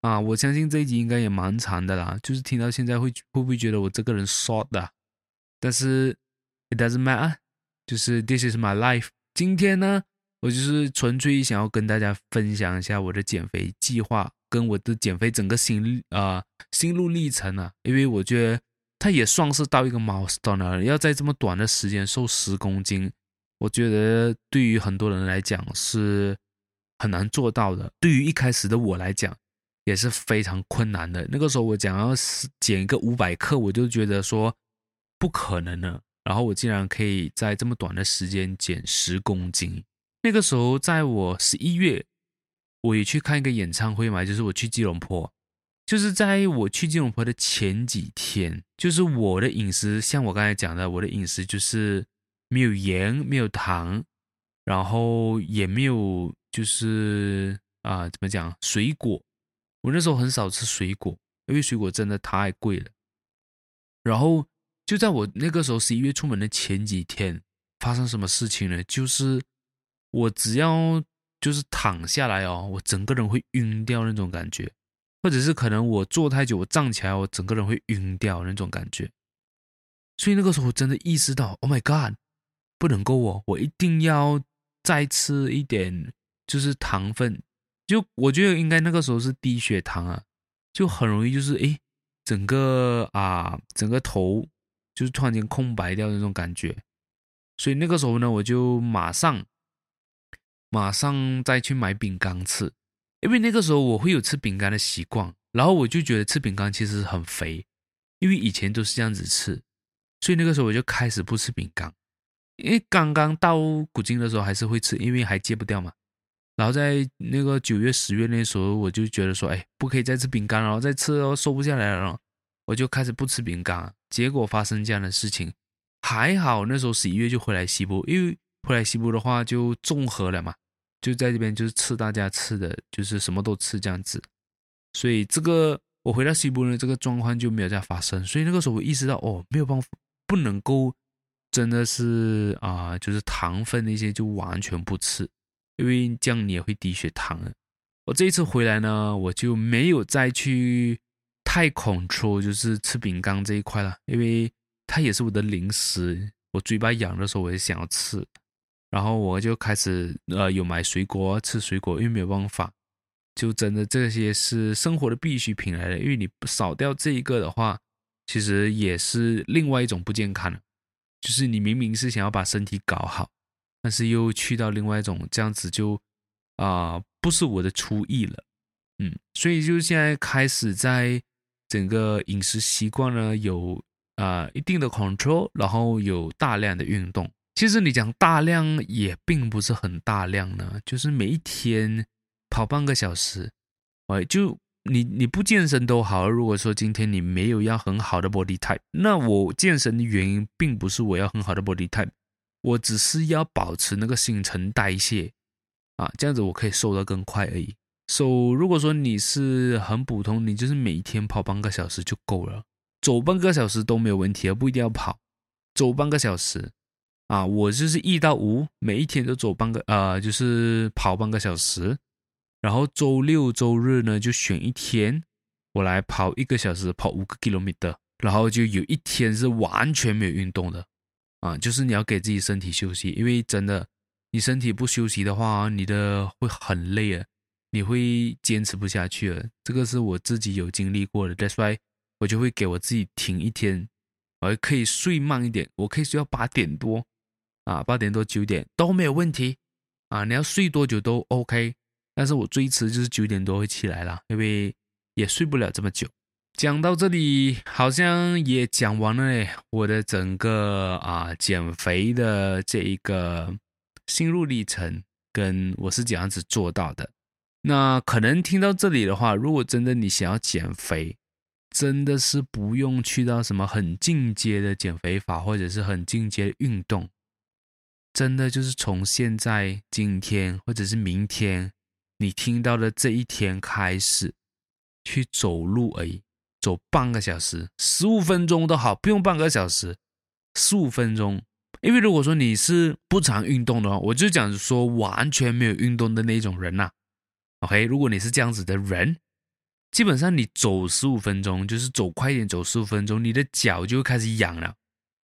啊，我相信这一集应该也蛮长的啦。就是听到现在会会不会觉得我这个人 short 的？但是 it doesn't matter，就是 this is my life。今天呢，我就是纯粹想要跟大家分享一下我的减肥计划，跟我的减肥整个心啊、心路历程啊，因为我觉得它也算是到一个 milestone 了，要在这么短的时间瘦十公斤。我觉得对于很多人来讲是很难做到的，对于一开始的我来讲也是非常困难的。那个时候我讲要减一个五百克，我就觉得说不可能了。然后我竟然可以在这么短的时间减十公斤。那个时候在我十一月，我也去看一个演唱会嘛，就是我去吉隆坡，就是在我去吉隆坡的前几天，就是我的饮食，像我刚才讲的，我的饮食就是。没有盐，没有糖，然后也没有，就是啊、怎么讲？水果，我那时候很少吃水果，因为水果真的太贵了。然后就在我那个时候十一月出门的前几天，发生什么事情呢？就是我只要就是躺下来哦，我整个人会晕掉那种感觉，或者是可能我坐太久，我站起来，我整个人会晕掉那种感觉。所以那个时候我真的意识到，Oh my God！不能够哦，我一定要再吃一点，就是糖分。就我觉得应该那个时候是低血糖啊，就很容易就是诶，整个啊，整个头就是突然间空白掉那种感觉。所以那个时候呢，我就马上马上再去买饼干吃，因为那个时候我会有吃饼干的习惯，然后我就觉得吃饼干其实很肥，因为以前都是这样子吃，所以那个时候我就开始不吃饼干。因为刚刚到古今的时候还是会吃，因为还戒不掉嘛。然后在那个九月、十月那时候，我就觉得说，哎，不可以再吃饼干了，再吃哦，瘦不下来了。我就开始不吃饼干，结果发生这样的事情。还好那时候十一月就回来西部，因为回来西部的话就综合了嘛，就在这边就是吃大家吃的，就是什么都吃这样子。所以这个我回到西部呢，这个状况就没有再发生。所以那个时候我意识到，哦，没有办法，不能够真的是啊、就是糖分那些就完全不吃，因为这样你也会低血糖。我这一次回来呢，我就没有再去太 control，就是吃饼干这一块了，因为它也是我的零食。我嘴巴痒的时候，我也想要吃，然后我就开始呃有买水果，吃水果，因为没有办法，就真的这些是生活的必需品来的，因为你少掉这一个的话，其实也是另外一种不健康，就是你明明是想要把身体搞好，但是又去到另外一种这样子就啊。不是我的厨艺了，嗯，所以就现在开始在整个饮食习惯呢有啊、一定的 control，然后有大量的运动。其实你讲大量也并不是很大量呢，就是每一天跑半个小时，哎，就你你不健身都好。如果说今天你没有要很好的 body type，那我健身的原因并不是我要很好的 body type，我只是要保持那个新陈代谢。啊，这样子我可以瘦得更快而已。瘦，so, 如果说你是很普通，你就是每天跑半个小时就够了，走半个小时都没有问题，而不一定要跑，走半个小时。啊，我就是一到五每一天都走半个，呃，就是跑半个小时。然后周六周日呢，就选一天我来跑一个小时，跑五个 kilometer，然后就有一天是完全没有运动的。啊，就是你要给自己身体休息，因为真的。你身体不休息的话，你的会很累啊，你会坚持不下去了。这个是我自己有经历过的，That's why 我就会给我自己停一天，我可以睡慢一点，我可以睡到八点多啊，八点多九点都没有问题啊。你要睡多久都 OK，但是我最迟就是九点多会起来了，因为也睡不了这么久。讲到这里，好像也讲完了，我的整个啊减肥的这一个。心路历程跟我是怎样子做到的？那可能听到这里的话，如果真的你想要减肥，真的是不用去到什么很进阶的减肥法，或者是很进阶的运动，真的就是从现在、今天或者是明天，你听到的这一天开始去走路而已，走半个小时、十五分钟都好，不用半个小时，十五分钟。因为如果说你是不常运动的话，我就讲说完全没有运动的那种人呐。OK，如果你是这样子的人，基本上你走十五分钟，就是走快一点，走十五分钟，你的脚就会开始痒了，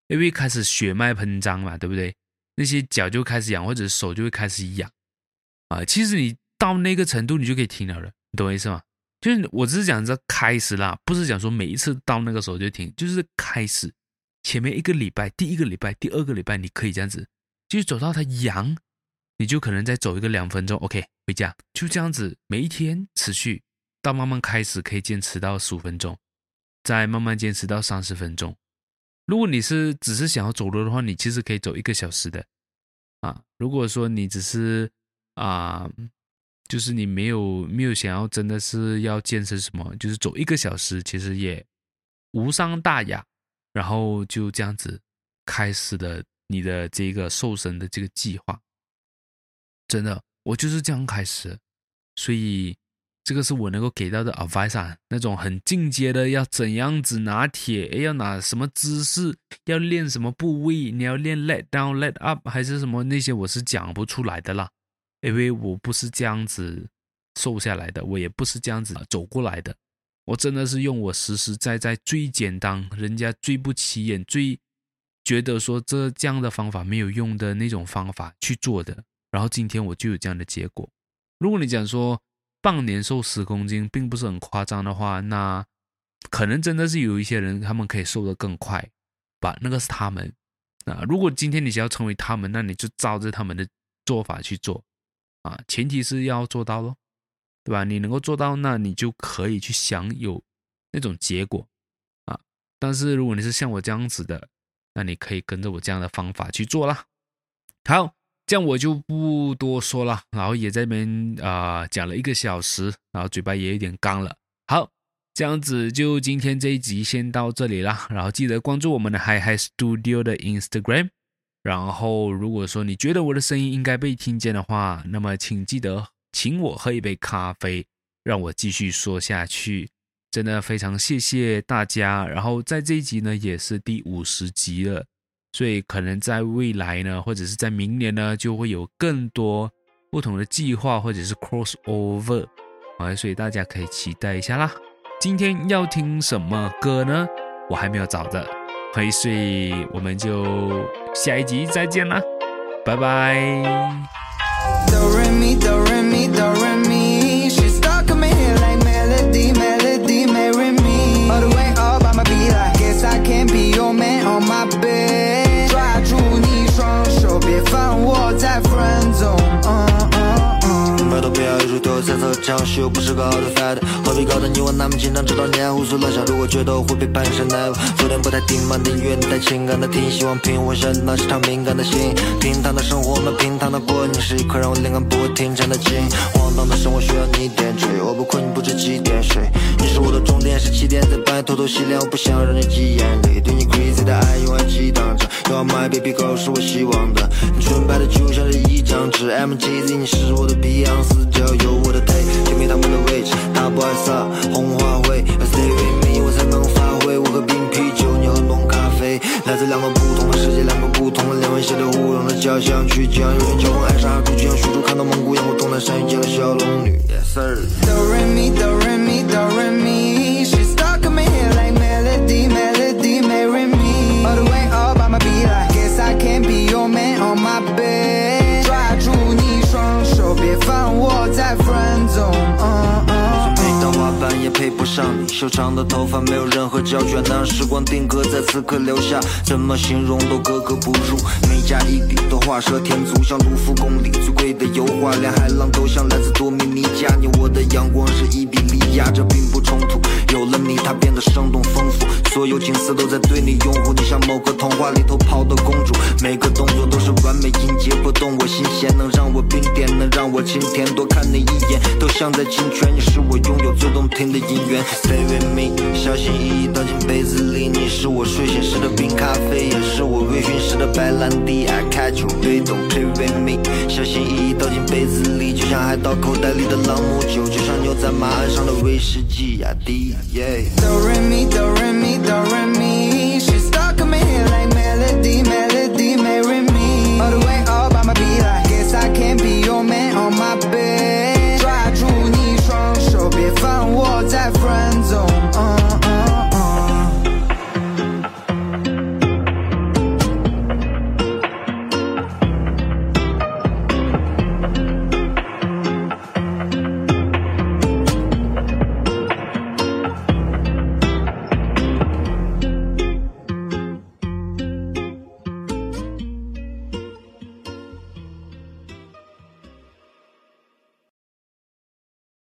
因为开始血脉喷张嘛，对不对？那些脚就开始痒，或者手就会开始痒啊。其实你到那个程度，你就可以停了了，你懂我意思吗？就是我只是讲这开始啦，不是讲说每一次到那个时候就停，就是开始。前面一个礼拜，第一个礼拜，第二个礼拜，你可以这样子，就是走到它痒，你就可能再走一个两分钟，OK，回家，就这样子，每一天持续到慢慢开始可以坚持到十五分钟，再慢慢坚持到三十分钟。如果你是只是想要走路的话，你其实可以走一个小时的啊。如果说你只是啊，就是你没有没有想要真的是要健身什么，就是走一个小时，其实也无伤大雅。然后就这样子开始了你的这个瘦身的这个计划，真的，我就是这样开始，所以这个是我能够给到的 advice，啊那种很进阶的要怎样子拿铁，要拿什么姿势，要练什么部位，你要练 let down let up 还是什么那些，我是讲不出来的啦，因为我不是这样子瘦下来的，我也不是这样子走过来的。我真的是用我实实在在最简单，人家最不起眼、最觉得说这这样的方法没有用的那种方法去做的，然后今天我就有这样的结果。如果你讲说半年瘦十公斤并不是很夸张的话，那可能真的是有一些人他们可以瘦得更快吧，那个是他们。啊，如果今天你想要成为他们，那你就照着他们的做法去做啊，前提是要做到咯。对吧？你能够做到，那你就可以去享有那种结果啊。但是如果你是像我这样子的，那你可以跟着我这样的方法去做啦。好，这样我就不多说了。然后也在这边啊、讲了一个小时，然后嘴巴也有点干了。好，这样子就今天这一集先到这里啦，然后记得关注我们的 Hi Hi Studio 的 Instagram。然后如果说你觉得我的声音应该被听见的话，那么请记得请我喝一杯咖啡，让我继续说下去。真的非常谢谢大家。然后在这一集呢，也是第五十集了，所以可能在未来呢，或者是在明年呢，就会有更多不同的计划或者是 crossover，啊，所以大家可以期待一下啦。今天要听什么歌呢？我还没有找的，所以我们就下一集再见啦，拜拜。讲述又不是个好的 fight，何必搞得你我那么紧张，直到年胡思乱想。如果觉得我会被判上奈何，昨天不太听满的音乐，带情感的听，希望平稳下那是场敏感的心。平淡的生活嘛，平淡的过，你是一块让我灵感不会停站的金。荒唐的生活需要你点缀，我不困不知几点睡。你是我的终点，是起点，在半夜偷偷洗脸，我不想让你挤眼泪。对你 crazy 的爱永远激荡着，You're my baby girl 是我希望的，你纯白的就像是一张纸。I'm Jay-Z，你是我的 Beyonce，只要有我的 take。就没他们的位置，他不爱撒红花会，Stay with me，我才能发挥。我喝冰啤酒，你喝浓咖啡，来自两个不同的世界，两个不同的灵魂，写的互融的交响曲，就像有人交换上你修长的头发，没有任何胶卷，能让时光定格在此刻留下，怎么形容都格格不入。每加一笔都画蛇添足，像卢浮宫里最贵的油画，连海浪都像来自多米尼加。你我的阳光是伊比利亚，这并不冲突。有了你，它变得生动丰富，所有景色都在对你拥护。你像某个童话里头跑的公主，每个动作都是完美音节拨动我心弦，能让我冰点，能让我清甜。多看你一眼，都像在侵权。你是我拥有最动听的音源。Stay with me，小心翼翼倒进杯子里。你是我睡醒时的冰咖啡，也是我微醺时的白兰地。I catch you，被动 play with me，小心翼翼倒进杯子里，就像海盗口袋里的朗姆酒，就像牛仔马鞍上的威士忌呀。D，yeah。Do re mi do re mi do re